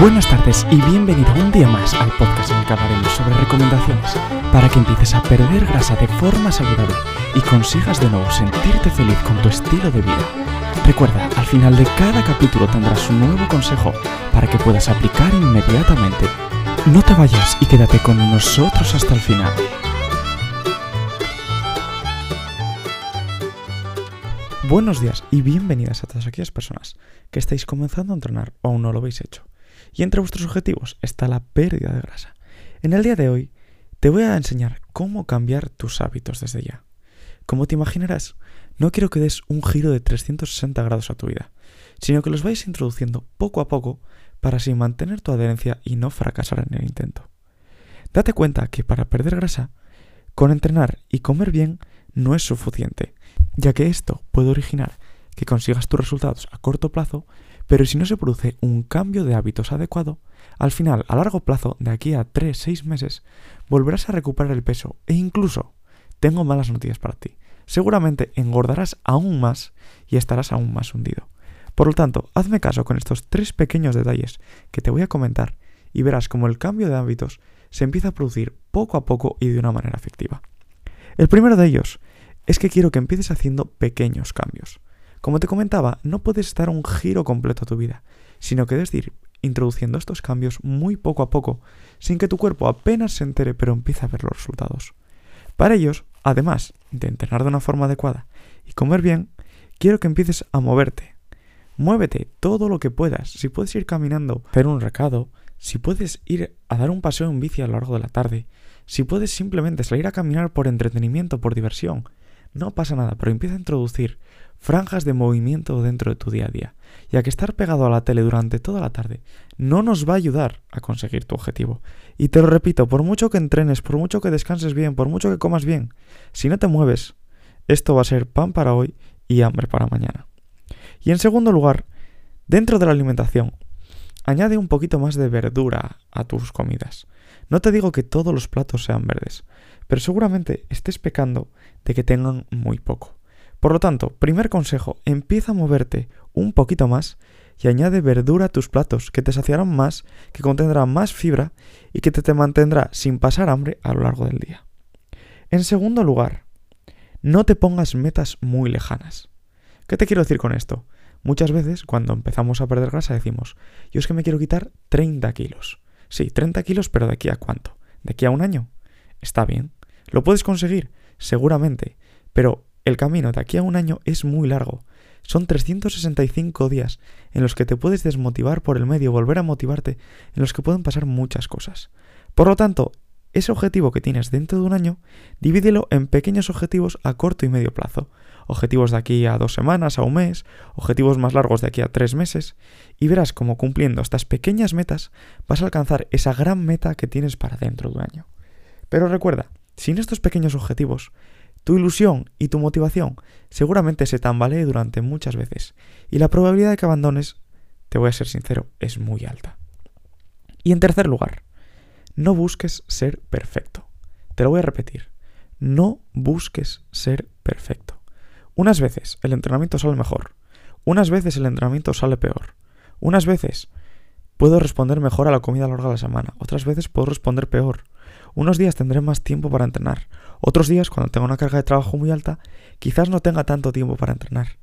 Buenas tardes y bienvenido un día más al podcast en el que hablaremos sobre recomendaciones para que empieces a perder grasa de forma saludable y consigas de nuevo sentirte feliz con tu estilo de vida. Recuerda, al final de cada capítulo tendrás un nuevo consejo para que puedas aplicar inmediatamente. No te vayas y quédate con nosotros hasta el final. Buenos días y bienvenidas a todas aquellas personas que estáis comenzando a entrenar o aún no lo habéis hecho. Y entre vuestros objetivos está la pérdida de grasa. En el día de hoy te voy a enseñar cómo cambiar tus hábitos desde ya. Como te imaginarás, no quiero que des un giro de 360 grados a tu vida, sino que los vais introduciendo poco a poco para así mantener tu adherencia y no fracasar en el intento. Date cuenta que para perder grasa, con entrenar y comer bien no es suficiente, ya que esto puede originar que consigas tus resultados a corto plazo, pero si no se produce un cambio de hábitos adecuado, al final, a largo plazo, de aquí a 3-6 meses, volverás a recuperar el peso e incluso, tengo malas noticias para ti, seguramente engordarás aún más y estarás aún más hundido. Por lo tanto, hazme caso con estos tres pequeños detalles que te voy a comentar y verás cómo el cambio de hábitos se empieza a producir poco a popoco y de una manera efectiva. El primero de ellos es que quiero que empieces haciendo pequeños cambios. Como te comentaba, no puedes dar un giro completo a tu vida, sino que debes ir introduciendo estos cambios muy poco a poco, sin que tu cuerpo apenas se entere pero empiece a ver los resultados. Para ellos, además de entrenar de una forma adecuada y comer bien, quiero que empieces a moverte. Muévete todo lo que puedas. Si puedes ir caminando, hacer un recado, si puedes ir a dar un paseo en bici a lo largo de la tarde, si puedes simplemente salir a caminar por entretenimiento, por diversión, no pasa nada, pero empieza a introducir franjas de movimiento dentro de tu día a día, ya que estar pegado a la tele durante toda la tarde no nos va a ayudar a conseguir tu objetivo. Y te lo repito, por mucho que entrenes, por mucho que descanses bien, por mucho que comas bien, si no te mueves, esto va a ser pan para hoy y hambre para mañana. Y en segundo lugar, dentro de la alimentación, añade un poquito más de verdura a tus comidas. No te digo que todos los platos sean verdes, pero seguramente estés pecando de que tengan muy poco. Por lo tanto, primer consejo, empieza a moverte un poquito más y añade verdura a tus platos, que te saciarán más, que contendrán más fibra y que te, te mantendrá sin pasar hambre a lo largo del día. En segundo lugar, no te pongas metas muy lejanas. ¿Qué te quiero decir con esto? Muchas veces, cuando empezamos a perder grasa, decimos, yo es que me quiero quitar 30 kilos. Sí, 30 kilos, pero ¿de aquí a cuánto? ¿De aquí a un año? Está bien. ¿Lo puedes conseguir? Seguramente. Pero el camino de aquí a un año es muy largo. Son 365 días en los que te puedes desmotivar por el medio, volver a motivarte, en los que pueden pasar muchas cosas. Por lo tanto, ese objetivo que tienes dentro de un año, divídelo en pequeños objetivos a corto y medio plazo. Objetivos de aquí a dos semanas, a un mes, objetivos más largos de aquí a tres meses, y verás cómo cumpliendo estas pequeñas metas vas a alcanzar esa gran meta que tienes para dentro de un año. Pero recuerda, sin estos pequeños objetivos, tu ilusión y tu motivación seguramente se tambalee durante muchas veces, y la probabilidad de que abandones, te voy a ser sincero, es muy alta. Y en tercer lugar, no busques ser perfecto. Te lo voy a repetir. No busques ser perfecto. Unas veces el entrenamiento sale mejor, unas veces el entrenamiento sale peor, unas veces puedo responder mejor a la comida a lo largo de la semana, otras veces puedo responder peor. Unos días tendré más tiempo para entrenar, otros días, cuando tenga una carga de trabajo muy alta, quizás no tenga tanto tiempo para entrenar.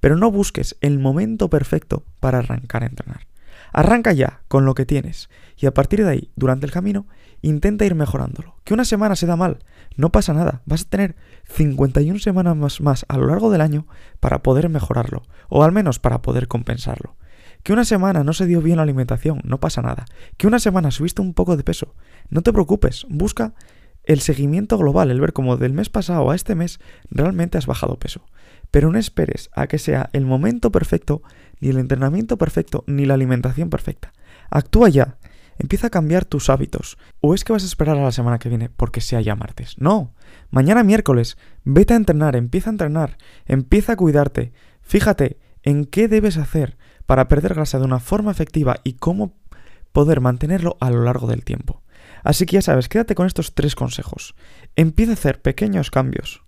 Pero no busques el momento perfecto para arrancar a entrenar. Arranca ya con lo que tienes y a partir de ahí, durante el camino, intenta ir mejorándolo. Que una semana se da mal, no pasa nada, vas a tener 51 semanas más, más a lo largo del año para poder mejorarlo, o al menos para poder compensarlo. Que una semana no se dio bien la alimentación, no pasa nada. Que una semana subiste un poco de peso, no te preocupes, busca el seguimiento global, el ver cómo del mes pasado a este mes realmente has bajado peso. Pero no esperes a que sea el momento perfecto, ni el entrenamiento perfecto, ni la alimentación perfecta. Actúa ya. Empieza a cambiar tus hábitos. ¿O es que vas a esperar a la semana que viene porque sea ya martes? No. Mañana miércoles, vete a entrenar, empieza a entrenar, empieza a cuidarte. Fíjate en qué debes hacer para perder grasa de una forma efectiva y cómo poder mantenerlo a lo largo del tiempo. Así que ya sabes, quédate con estos tres consejos. Empieza a hacer pequeños cambios.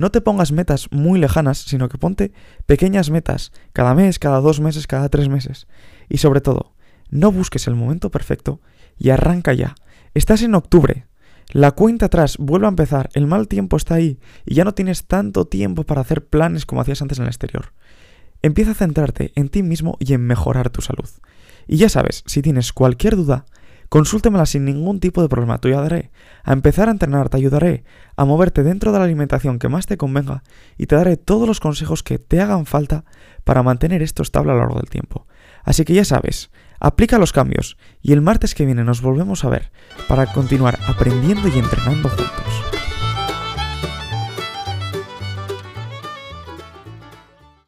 No te pongas metas muy lejanas, sino que ponte pequeñas metas cada mes, cada dos meses, cada tres meses. Y sobre todo, No busques el momento perfecto y arranca ya. Estás en octubre. La cuenta atrás vuelve a empezar, el mal tiempo está ahí y ya no tienes tanto tiempo para hacer planes como hacías antes en el exterior. Empieza a centrarte en ti mismo y en mejorar tu salud. Y ya sabes, si tienes cualquier duda, consúltemela sin ningún tipo de problema, te ayudaré a empezar a entrenar, te ayudaré a moverte dentro de la alimentación que más te convenga y te daré todos los consejos que te hagan falta para mantener esto estable a lo largo del tiempo. Así que ya sabes, aplica los cambios y el martes que viene nos volvemos a ver para continuar aprendiendo y entrenando juntos.